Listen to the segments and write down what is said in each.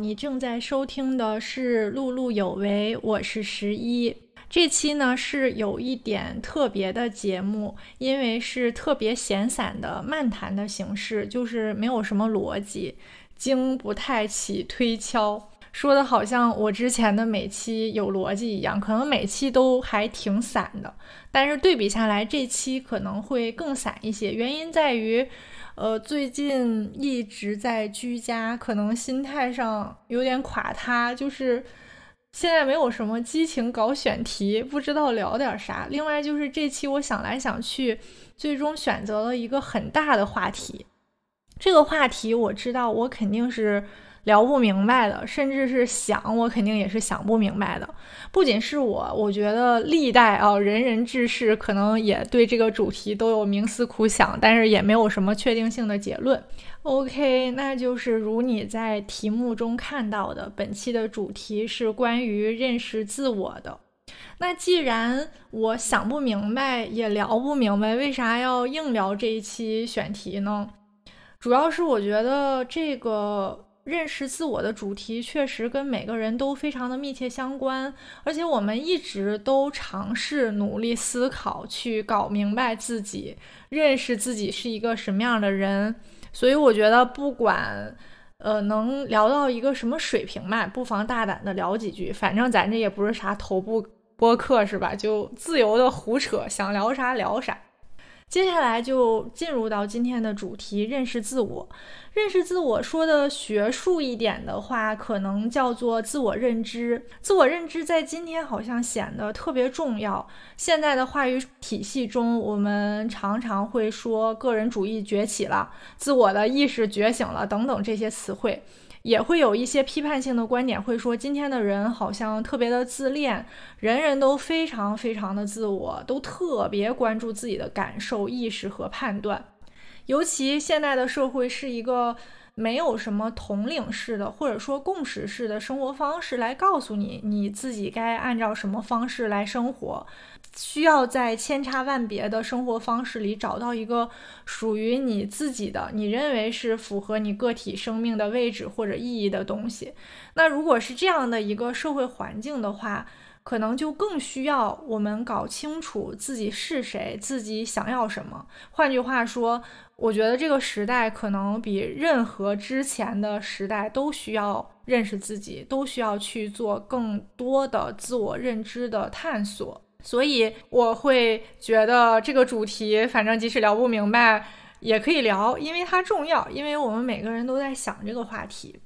你正在收听的是《碌碌有为》，我是十一。这期呢是有一点特别的节目，因为是特别闲散的漫谈的形式，就是没有什么逻辑，经不太起推敲。说的好像我之前的每期有逻辑一样，可能每期都还挺散的，但是对比下来，这期可能会更散一些。原因在于。呃，最近一直在居家，可能心态上有点垮塌，就是现在没有什么激情搞选题，不知道聊点啥。另外就是这期我想来想去，最终选择了一个很大的话题，这个话题我知道我肯定是。聊不明白的，甚至是想，我肯定也是想不明白的。不仅是我，我觉得历代啊，仁人志士可能也对这个主题都有冥思苦想，但是也没有什么确定性的结论。OK，那就是如你在题目中看到的，本期的主题是关于认识自我的。那既然我想不明白，也聊不明白，为啥要硬聊这一期选题呢？主要是我觉得这个。认识自我的主题确实跟每个人都非常的密切相关，而且我们一直都尝试努力思考，去搞明白自己，认识自己是一个什么样的人。所以我觉得，不管呃能聊到一个什么水平吧，不妨大胆的聊几句。反正咱这也不是啥头部播客是吧？就自由的胡扯，想聊啥聊啥。接下来就进入到今天的主题：认识自我。认识自我，说的学术一点的话，可能叫做自我认知。自我认知在今天好像显得特别重要。现在的话语体系中，我们常常会说个人主义崛起了，自我的意识觉醒了等等这些词汇。也会有一些批判性的观点，会说今天的人好像特别的自恋，人人都非常非常的自我，都特别关注自己的感受、意识和判断。尤其现在的社会是一个没有什么统领式的或者说共识式的生活方式来告诉你你自己该按照什么方式来生活。需要在千差万别的生活方式里找到一个属于你自己的，你认为是符合你个体生命的位置或者意义的东西。那如果是这样的一个社会环境的话，可能就更需要我们搞清楚自己是谁，自己想要什么。换句话说，我觉得这个时代可能比任何之前的时代都需要认识自己，都需要去做更多的自我认知的探索。所以我会觉得这个主题，反正即使聊不明白，也可以聊，因为它重要，因为我们每个人都在想这个话题。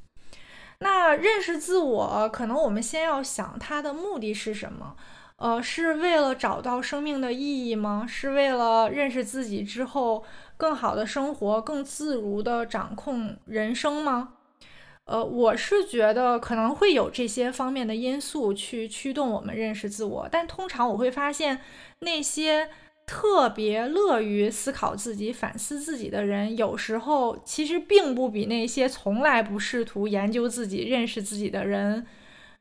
那认识自我，可能我们先要想它的目的是什么？呃，是为了找到生命的意义吗？是为了认识自己之后，更好的生活，更自如的掌控人生吗？呃，我是觉得可能会有这些方面的因素去驱动我们认识自我，但通常我会发现，那些特别乐于思考自己、反思自己的人，有时候其实并不比那些从来不试图研究自己、认识自己的人，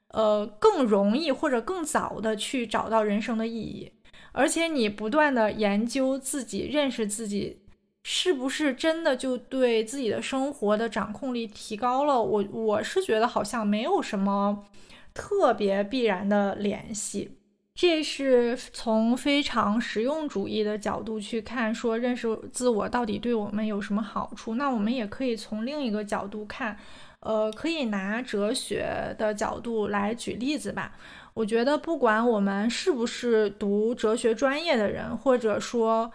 呃，更容易或者更早的去找到人生的意义。而且你不断的研究自己、认识自己。是不是真的就对自己的生活的掌控力提高了？我我是觉得好像没有什么特别必然的联系。这是从非常实用主义的角度去看，说认识自我到底对我们有什么好处？那我们也可以从另一个角度看，呃，可以拿哲学的角度来举例子吧。我觉得不管我们是不是读哲学专业的人，或者说。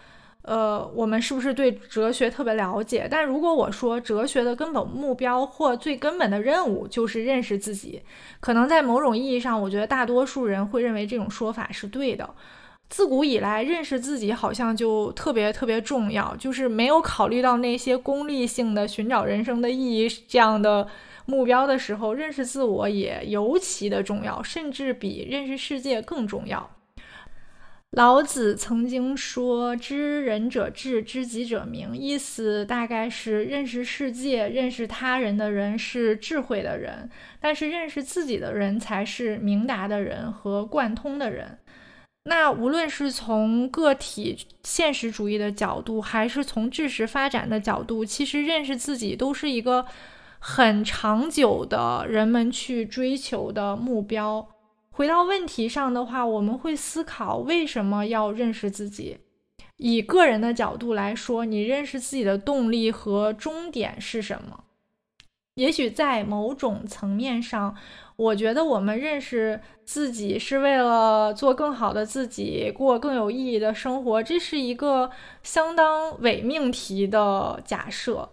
呃，我们是不是对哲学特别了解？但如果我说哲学的根本目标或最根本的任务就是认识自己，可能在某种意义上，我觉得大多数人会认为这种说法是对的。自古以来，认识自己好像就特别特别重要，就是没有考虑到那些功利性的寻找人生的意义这样的目标的时候，认识自我也尤其的重要，甚至比认识世界更重要。老子曾经说：“知人者智，知己者明。”意思大概是认识世界、认识他人的人是智慧的人，但是认识自己的人才是明达的人和贯通的人。那无论是从个体现实主义的角度，还是从知识发展的角度，其实认识自己都是一个很长久的人们去追求的目标。回到问题上的话，我们会思考为什么要认识自己。以个人的角度来说，你认识自己的动力和终点是什么？也许在某种层面上，我觉得我们认识自己是为了做更好的自己，过更有意义的生活，这是一个相当伪命题的假设。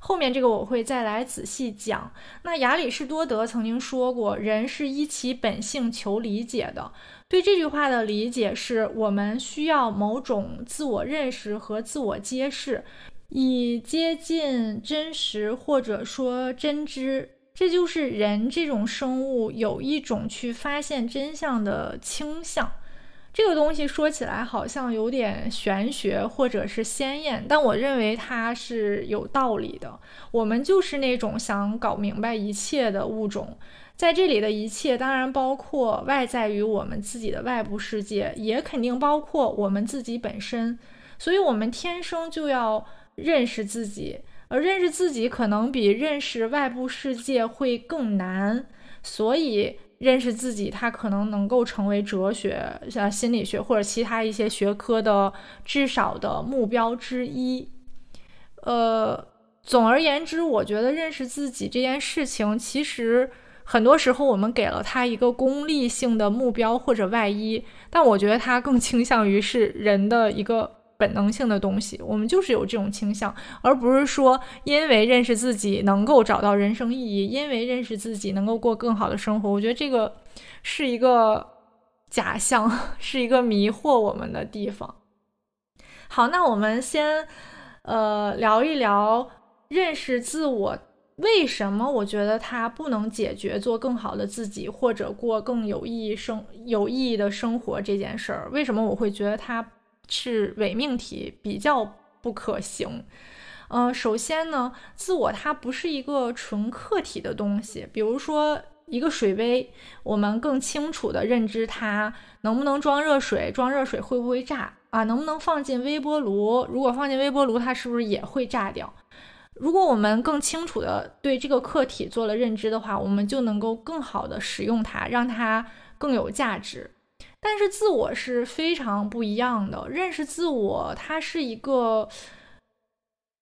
后面这个我会再来仔细讲。那亚里士多德曾经说过：“人是依其本性求理解的。”对这句话的理解是我们需要某种自我认识和自我揭示，以接近真实或者说真知。这就是人这种生物有一种去发现真相的倾向。这个东西说起来好像有点玄学或者是鲜艳，但我认为它是有道理的。我们就是那种想搞明白一切的物种，在这里的一切当然包括外在于我们自己的外部世界，也肯定包括我们自己本身。所以，我们天生就要认识自己，而认识自己可能比认识外部世界会更难。所以。认识自己，它可能能够成为哲学、像心理学或者其他一些学科的至少的目标之一。呃，总而言之，我觉得认识自己这件事情，其实很多时候我们给了它一个功利性的目标或者外衣，但我觉得它更倾向于是人的一个。本能性的东西，我们就是有这种倾向，而不是说因为认识自己能够找到人生意义，因为认识自己能够过更好的生活。我觉得这个是一个假象，是一个迷惑我们的地方。好，那我们先呃聊一聊认识自我，为什么我觉得它不能解决做更好的自己或者过更有意义生有意义的生活这件事儿？为什么我会觉得它？是伪命题，比较不可行。嗯，首先呢，自我它不是一个纯客体的东西。比如说一个水杯，我们更清楚的认知它能不能装热水，装热水会不会炸啊？能不能放进微波炉？如果放进微波炉，它是不是也会炸掉？如果我们更清楚的对这个客体做了认知的话，我们就能够更好的使用它，让它更有价值。但是自我是非常不一样的，认识自我，它是一个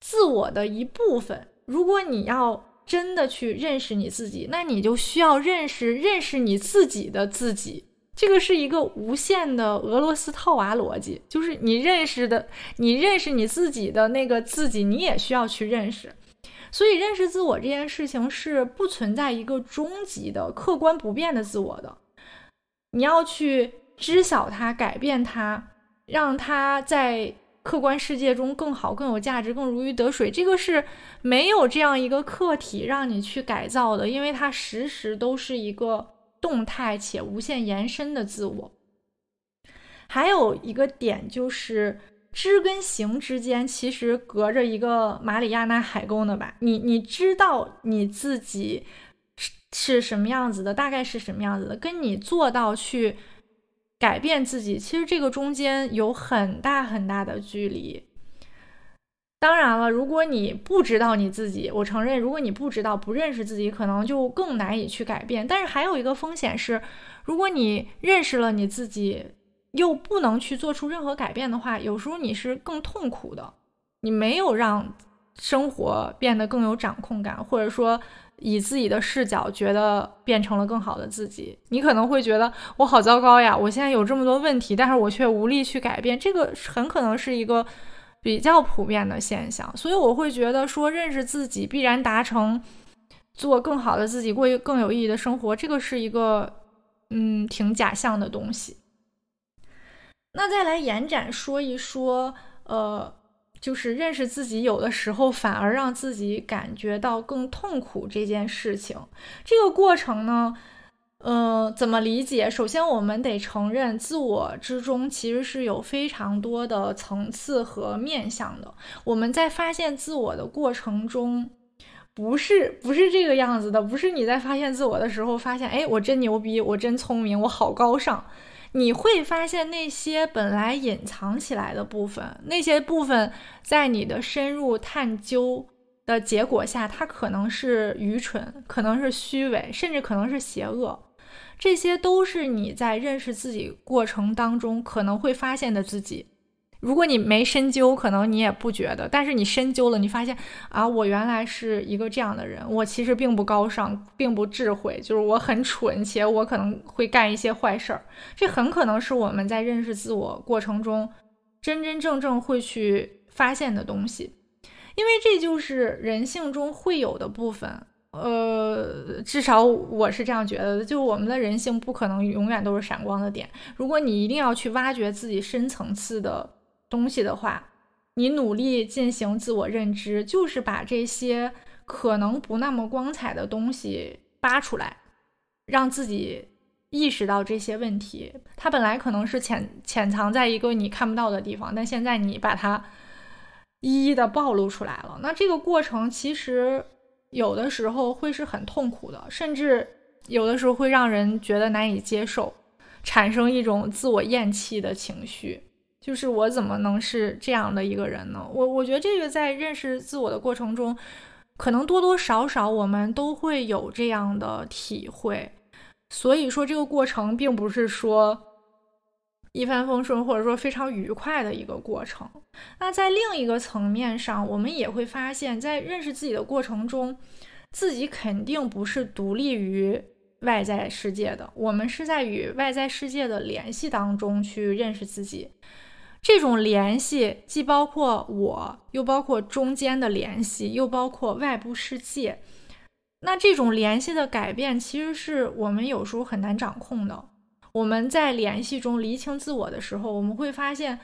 自我的一部分。如果你要真的去认识你自己，那你就需要认识认识你自己的自己。这个是一个无限的俄罗斯套娃逻辑，就是你认识的，你认识你自己的那个自己，你也需要去认识。所以，认识自我这件事情是不存在一个终极的客观不变的自我的，你要去。知晓它，改变它，让它在客观世界中更好、更有价值、更如鱼得水。这个是没有这样一个客体让你去改造的，因为它时时都是一个动态且无限延伸的自我。还有一个点就是，知跟行之间其实隔着一个马里亚纳海沟呢吧？你你知道你自己是是什么样子的，大概是什么样子的，跟你做到去。改变自己，其实这个中间有很大很大的距离。当然了，如果你不知道你自己，我承认，如果你不知道、不认识自己，可能就更难以去改变。但是还有一个风险是，如果你认识了你自己，又不能去做出任何改变的话，有时候你是更痛苦的。你没有让生活变得更有掌控感，或者说。以自己的视角觉得变成了更好的自己，你可能会觉得我好糟糕呀！我现在有这么多问题，但是我却无力去改变，这个很可能是一个比较普遍的现象。所以我会觉得说，认识自己必然达成做更好的自己，过一个更有意义的生活，这个是一个嗯挺假象的东西。那再来延展说一说，呃。就是认识自己，有的时候反而让自己感觉到更痛苦这件事情。这个过程呢，呃，怎么理解？首先，我们得承认，自我之中其实是有非常多的层次和面向的。我们在发现自我的过程中，不是不是这个样子的，不是你在发现自我的时候发现，哎，我真牛逼，我真聪明，我好高尚。你会发现那些本来隐藏起来的部分，那些部分在你的深入探究的结果下，它可能是愚蠢，可能是虚伪，甚至可能是邪恶。这些都是你在认识自己过程当中可能会发现的自己。如果你没深究，可能你也不觉得；但是你深究了，你发现啊，我原来是一个这样的人，我其实并不高尚，并不智慧，就是我很蠢，且我可能会干一些坏事儿。这很可能是我们在认识自我过程中真真正正会去发现的东西，因为这就是人性中会有的部分。呃，至少我是这样觉得的，就我们的人性不可能永远都是闪光的点。如果你一定要去挖掘自己深层次的东西的话，你努力进行自我认知，就是把这些可能不那么光彩的东西扒出来，让自己意识到这些问题。它本来可能是潜潜藏在一个你看不到的地方，但现在你把它一一的暴露出来了。那这个过程其实。有的时候会是很痛苦的，甚至有的时候会让人觉得难以接受，产生一种自我厌弃的情绪。就是我怎么能是这样的一个人呢？我我觉得这个在认识自我的过程中，可能多多少少我们都会有这样的体会。所以说，这个过程并不是说。一帆风顺，或者说非常愉快的一个过程。那在另一个层面上，我们也会发现，在认识自己的过程中，自己肯定不是独立于外在世界的。我们是在与外在世界的联系当中去认识自己。这种联系既包括我，又包括中间的联系，又包括外部世界。那这种联系的改变，其实是我们有时候很难掌控的。我们在联系中厘清自我的时候，我们会发现，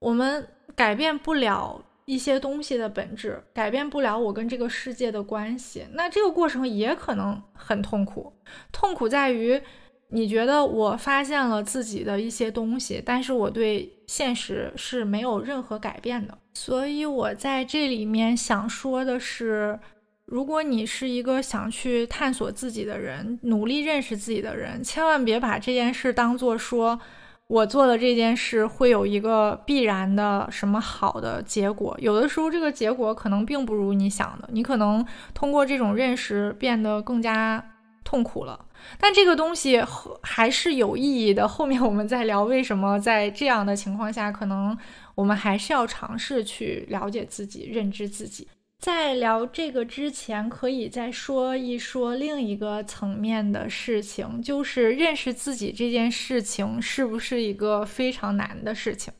我们改变不了一些东西的本质，改变不了我跟这个世界的关系。那这个过程也可能很痛苦，痛苦在于你觉得我发现了自己的一些东西，但是我对现实是没有任何改变的。所以我在这里面想说的是。如果你是一个想去探索自己的人，努力认识自己的人，千万别把这件事当做说，我做的这件事会有一个必然的什么好的结果。有的时候，这个结果可能并不如你想的，你可能通过这种认识变得更加痛苦了。但这个东西还是有意义的。后面我们再聊为什么在这样的情况下，可能我们还是要尝试去了解自己、认知自己。在聊这个之前，可以再说一说另一个层面的事情，就是认识自己这件事情是不是一个非常难的事情？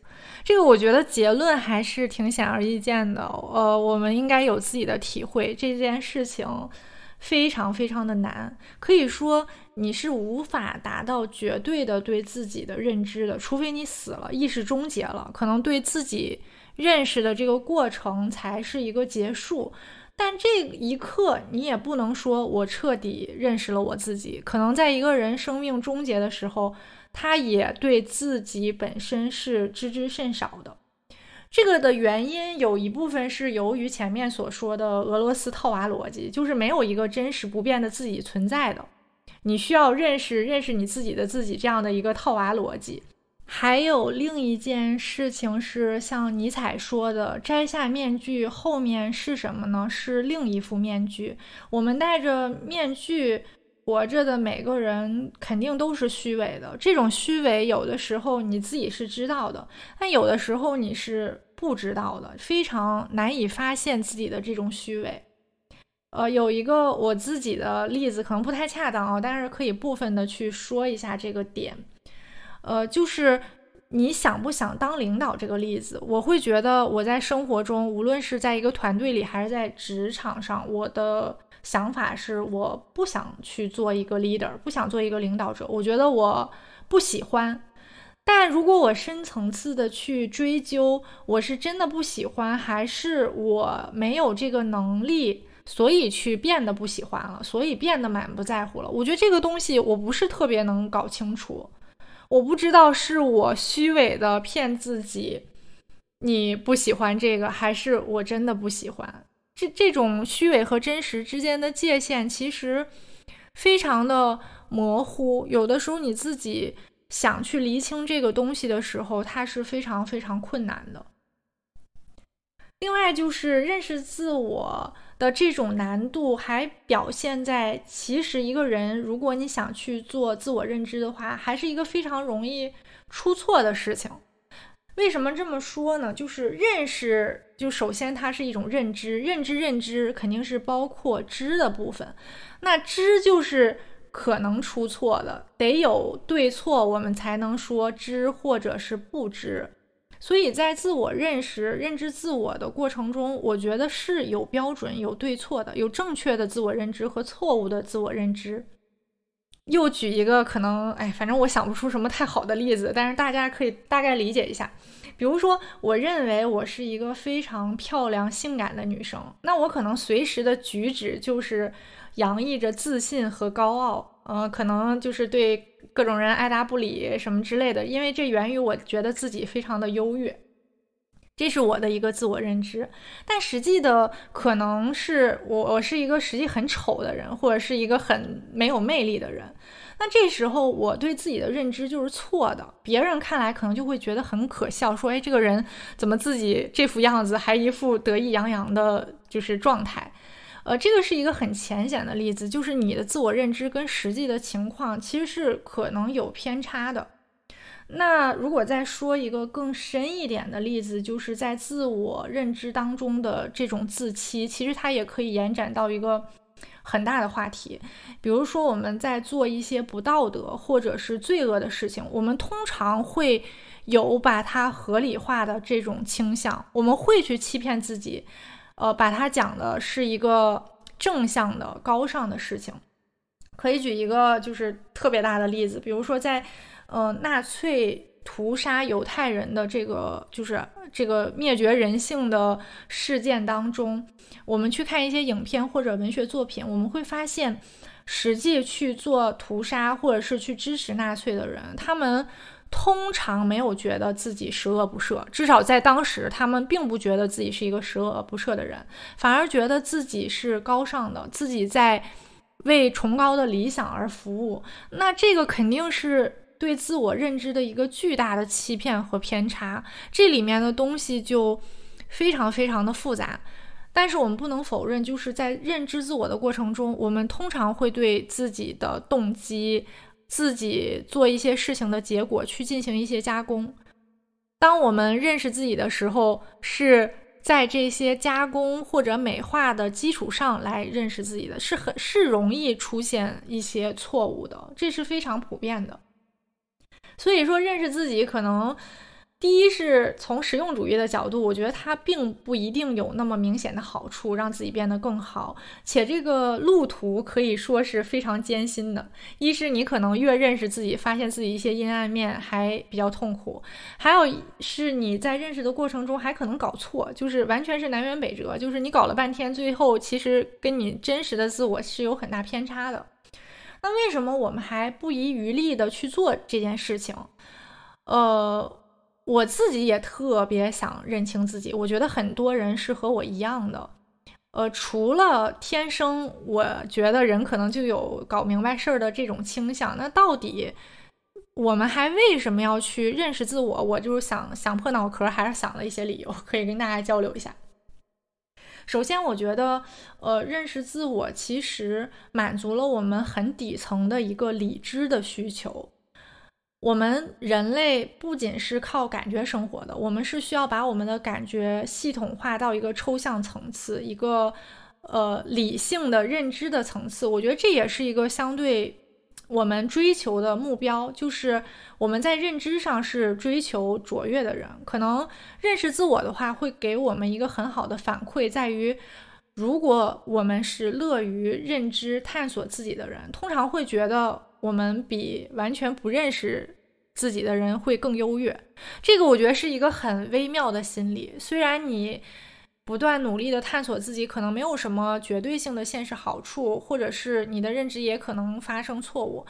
这个我觉得结论还是挺显而易见的。呃，我们应该有自己的体会，这件事情非常非常的难，可以说你是无法达到绝对的对自己的认知的，除非你死了，意识终结了，可能对自己。认识的这个过程才是一个结束，但这一刻你也不能说我彻底认识了我自己。可能在一个人生命终结的时候，他也对自己本身是知之甚少的。这个的原因有一部分是由于前面所说的俄罗斯套娃逻辑，就是没有一个真实不变的自己存在的，你需要认识认识你自己的自己这样的一个套娃逻辑。还有另一件事情是，像尼采说的，摘下面具后面是什么呢？是另一副面具。我们戴着面具活着的每个人，肯定都是虚伪的。这种虚伪，有的时候你自己是知道的，但有的时候你是不知道的，非常难以发现自己的这种虚伪。呃，有一个我自己的例子，可能不太恰当啊，但是可以部分的去说一下这个点。呃，就是你想不想当领导这个例子，我会觉得我在生活中，无论是在一个团队里还是在职场上，我的想法是我不想去做一个 leader，不想做一个领导者。我觉得我不喜欢。但如果我深层次的去追究，我是真的不喜欢，还是我没有这个能力，所以去变得不喜欢了，所以变得满不在乎了？我觉得这个东西我不是特别能搞清楚。我不知道是我虚伪的骗自己，你不喜欢这个，还是我真的不喜欢？这这种虚伪和真实之间的界限其实非常的模糊。有的时候你自己想去厘清这个东西的时候，它是非常非常困难的。另外就是认识自我的这种难度，还表现在其实一个人如果你想去做自我认知的话，还是一个非常容易出错的事情。为什么这么说呢？就是认识，就首先它是一种认知，认知认知肯定是包括知的部分，那知就是可能出错的，得有对错，我们才能说知或者是不知。所以在自我认识、认知自我的过程中，我觉得是有标准、有对错的，有正确的自我认知和错误的自我认知。又举一个可能，哎，反正我想不出什么太好的例子，但是大家可以大概理解一下。比如说，我认为我是一个非常漂亮、性感的女生，那我可能随时的举止就是洋溢着自信和高傲，呃，可能就是对各种人爱答不理什么之类的，因为这源于我觉得自己非常的优越。这是我的一个自我认知，但实际的可能是我我是一个实际很丑的人，或者是一个很没有魅力的人。那这时候我对自己的认知就是错的，别人看来可能就会觉得很可笑，说：“哎，这个人怎么自己这副样子，还一副得意洋洋的，就是状态。”呃，这个是一个很浅显的例子，就是你的自我认知跟实际的情况其实是可能有偏差的。那如果再说一个更深一点的例子，就是在自我认知当中的这种自欺，其实它也可以延展到一个很大的话题。比如说，我们在做一些不道德或者是罪恶的事情，我们通常会有把它合理化的这种倾向，我们会去欺骗自己，呃，把它讲的是一个正向的、高尚的事情。可以举一个就是特别大的例子，比如说在。呃，纳粹屠杀犹太人的这个就是这个灭绝人性的事件当中，我们去看一些影片或者文学作品，我们会发现，实际去做屠杀或者是去支持纳粹的人，他们通常没有觉得自己十恶不赦，至少在当时，他们并不觉得自己是一个十恶不赦的人，反而觉得自己是高尚的，自己在为崇高的理想而服务。那这个肯定是。对自我认知的一个巨大的欺骗和偏差，这里面的东西就非常非常的复杂。但是我们不能否认，就是在认知自我的过程中，我们通常会对自己的动机、自己做一些事情的结果去进行一些加工。当我们认识自己的时候，是在这些加工或者美化的基础上来认识自己的，是很是容易出现一些错误的，这是非常普遍的。所以说，认识自己可能，第一是从实用主义的角度，我觉得它并不一定有那么明显的好处，让自己变得更好。且这个路途可以说是非常艰辛的。一是你可能越认识自己，发现自己一些阴暗面还比较痛苦；还有是你在认识的过程中还可能搞错，就是完全是南辕北辙，就是你搞了半天，最后其实跟你真实的自我是有很大偏差的。那为什么我们还不遗余力的去做这件事情？呃，我自己也特别想认清自己。我觉得很多人是和我一样的。呃，除了天生，我觉得人可能就有搞明白事儿的这种倾向。那到底我们还为什么要去认识自我？我就是想想破脑壳，还是想了一些理由，可以跟大家交流一下。首先，我觉得，呃，认识自我其实满足了我们很底层的一个理知的需求。我们人类不仅是靠感觉生活的，我们是需要把我们的感觉系统化到一个抽象层次，一个呃理性的认知的层次。我觉得这也是一个相对。我们追求的目标就是我们在认知上是追求卓越的人，可能认识自我的话，会给我们一个很好的反馈，在于如果我们是乐于认知、探索自己的人，通常会觉得我们比完全不认识自己的人会更优越。这个我觉得是一个很微妙的心理，虽然你。不断努力的探索自己，可能没有什么绝对性的现实好处，或者是你的认知也可能发生错误。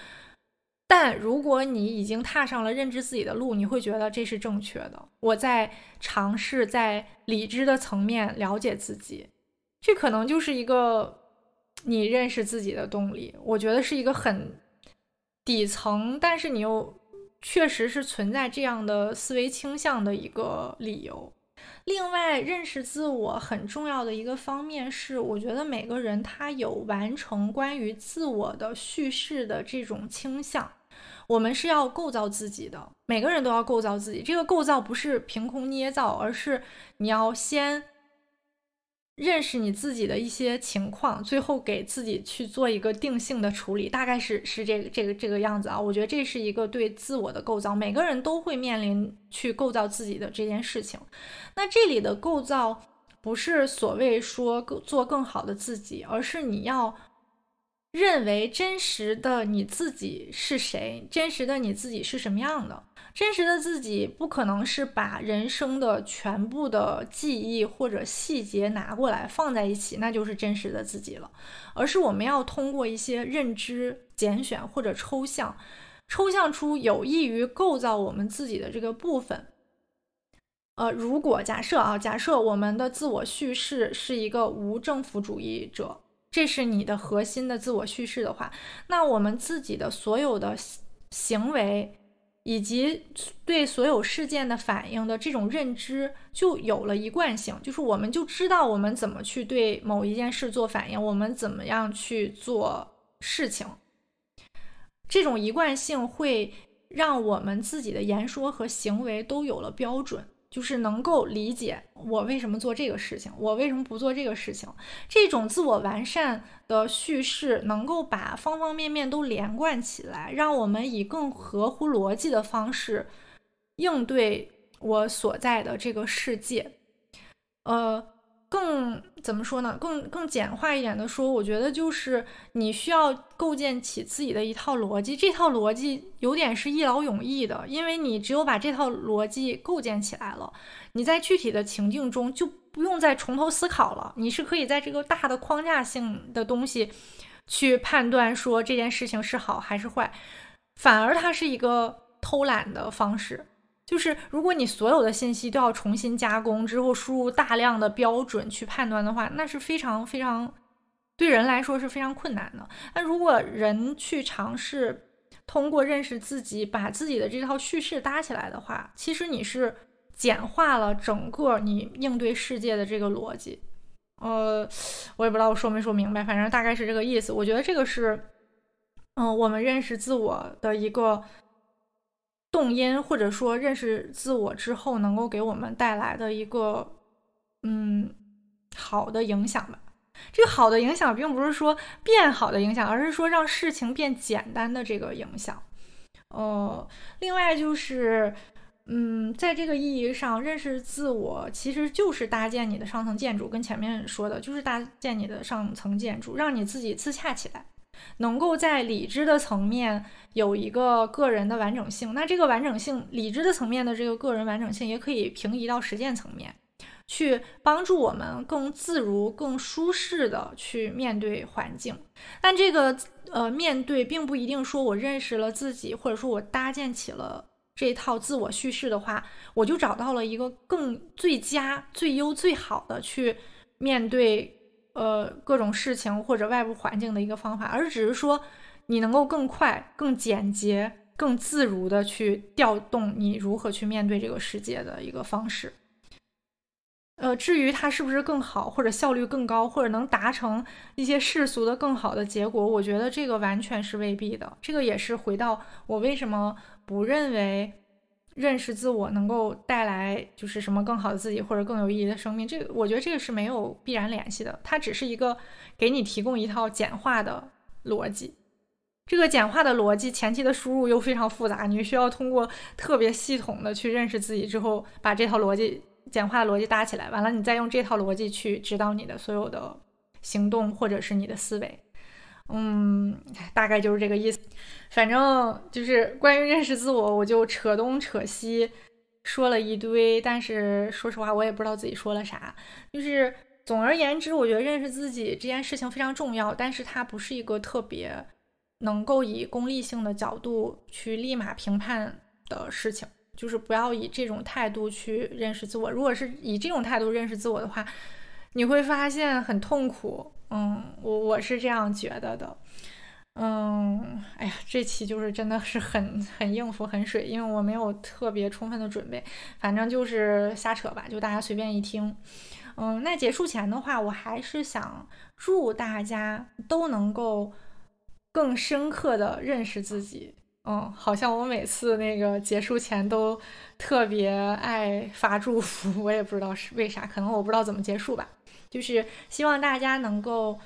但如果你已经踏上了认知自己的路，你会觉得这是正确的。我在尝试在理智的层面了解自己，这可能就是一个你认识自己的动力。我觉得是一个很底层，但是你又确实是存在这样的思维倾向的一个理由。另外，认识自我很重要的一个方面是，我觉得每个人他有完成关于自我的叙事的这种倾向。我们是要构造自己的，每个人都要构造自己。这个构造不是凭空捏造，而是你要先认识你自己的一些情况，最后给自己去做一个定性的处理。大概是是这个这个这个样子啊。我觉得这是一个对自我的构造，每个人都会面临去构造自己的这件事情。那这里的构造不是所谓说做更好的自己，而是你要。认为真实的你自己是谁？真实的你自己是什么样的？真实的自己不可能是把人生的全部的记忆或者细节拿过来放在一起，那就是真实的自己了。而是我们要通过一些认知拣选或者抽象，抽象出有益于构造我们自己的这个部分。呃，如果假设啊，假设我们的自我叙事是一个无政府主义者。这是你的核心的自我叙事的话，那我们自己的所有的行为以及对所有事件的反应的这种认知就有了一贯性，就是我们就知道我们怎么去对某一件事做反应，我们怎么样去做事情。这种一贯性会让我们自己的言说和行为都有了标准。就是能够理解我为什么做这个事情，我为什么不做这个事情。这种自我完善的叙事能够把方方面面都连贯起来，让我们以更合乎逻辑的方式应对我所在的这个世界。呃。更怎么说呢？更更简化一点的说，我觉得就是你需要构建起自己的一套逻辑。这套逻辑有点是一劳永逸的，因为你只有把这套逻辑构建起来了，你在具体的情境中就不用再从头思考了。你是可以在这个大的框架性的东西去判断说这件事情是好还是坏，反而它是一个偷懒的方式。就是如果你所有的信息都要重新加工之后输入大量的标准去判断的话，那是非常非常对人来说是非常困难的。那如果人去尝试通过认识自己，把自己的这套叙事搭起来的话，其实你是简化了整个你应对世界的这个逻辑。呃，我也不知道我说没说明白，反正大概是这个意思。我觉得这个是，嗯，我们认识自我的一个。动因或者说认识自我之后，能够给我们带来的一个嗯好的影响吧。这个好的影响，并不是说变好的影响，而是说让事情变简单的这个影响。呃，另外就是，嗯，在这个意义上，认识自我其实就是搭建你的上层建筑，跟前面说的就是搭建你的上层建筑，让你自己自洽起来。能够在理智的层面有一个个人的完整性，那这个完整性，理智的层面的这个个人完整性，也可以平移到实践层面，去帮助我们更自如、更舒适的去面对环境。但这个呃，面对并不一定说我认识了自己，或者说我搭建起了这套自我叙事的话，我就找到了一个更最佳、最优、最好的去面对。呃，各种事情或者外部环境的一个方法，而只是说你能够更快、更简洁、更自如的去调动你如何去面对这个世界的一个方式。呃，至于它是不是更好，或者效率更高，或者能达成一些世俗的更好的结果，我觉得这个完全是未必的。这个也是回到我为什么不认为。认识自我能够带来就是什么更好的自己或者更有意义的生命，这个我觉得这个是没有必然联系的，它只是一个给你提供一套简化的逻辑。这个简化的逻辑前期的输入又非常复杂，你需要通过特别系统的去认识自己之后，把这套逻辑简化的逻辑搭起来，完了你再用这套逻辑去指导你的所有的行动或者是你的思维。嗯，大概就是这个意思。反正就是关于认识自我，我就扯东扯西说了一堆，但是说实话，我也不知道自己说了啥。就是总而言之，我觉得认识自己这件事情非常重要，但是它不是一个特别能够以功利性的角度去立马评判的事情。就是不要以这种态度去认识自我。如果是以这种态度认识自我的话，你会发现很痛苦。嗯，我我是这样觉得的，嗯，哎呀，这期就是真的是很很应付很水，因为我没有特别充分的准备，反正就是瞎扯吧，就大家随便一听。嗯，那结束前的话，我还是想祝大家都能够更深刻的认识自己。嗯，好像我每次那个结束前都特别爱发祝福，我也不知道是为啥，可能我不知道怎么结束吧。就是希望大家能够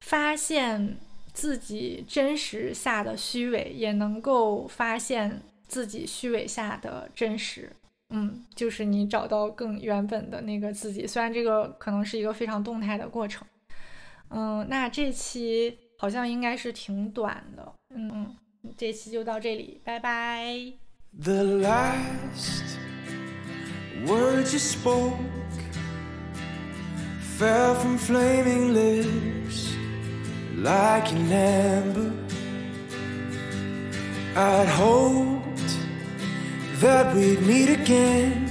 发现自己真实下的虚伪，也能够发现自己虚伪下的真实。嗯，就是你找到更原本的那个自己，虽然这个可能是一个非常动态的过程。嗯，那这期好像应该是挺短的。嗯，这期就到这里，拜拜。The last word you spoke fell from flaming lips like an ember. I'd hoped that we'd meet again.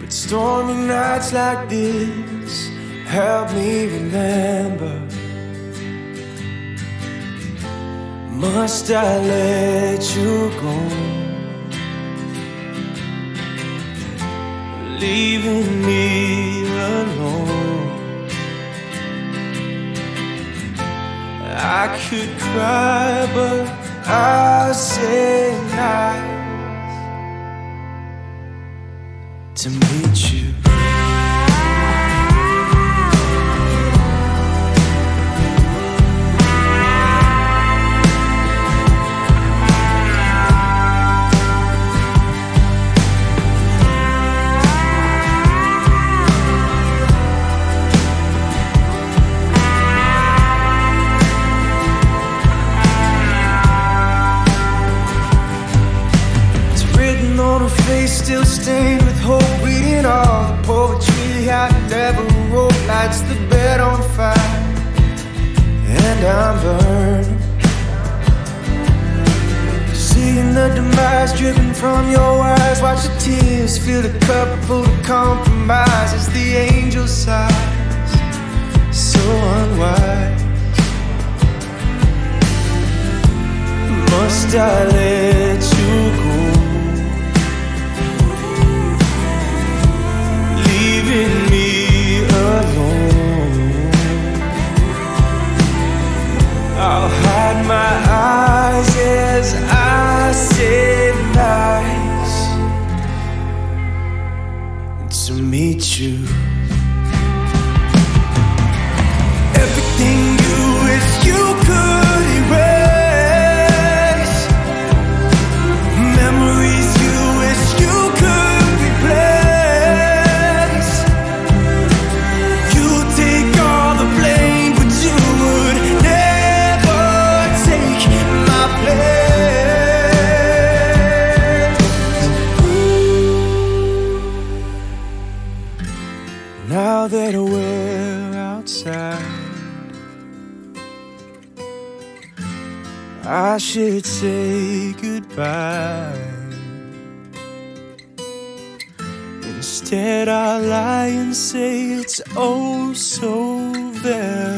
But stormy nights like this help me remember. Must I let you go? Leaving me alone. I could cry, but I'll say night. to meet you. Stained with hope Reading all the poetry I never wrote. Lights the bed on fire And I'm burning Seeing the demise dripping from your eyes Watch the tears fill the cup full of compromise As the angel sighs So unwise. Must I let you go? Leaving me alone. I'll hide my eyes as I say nice to meet you. Oh so very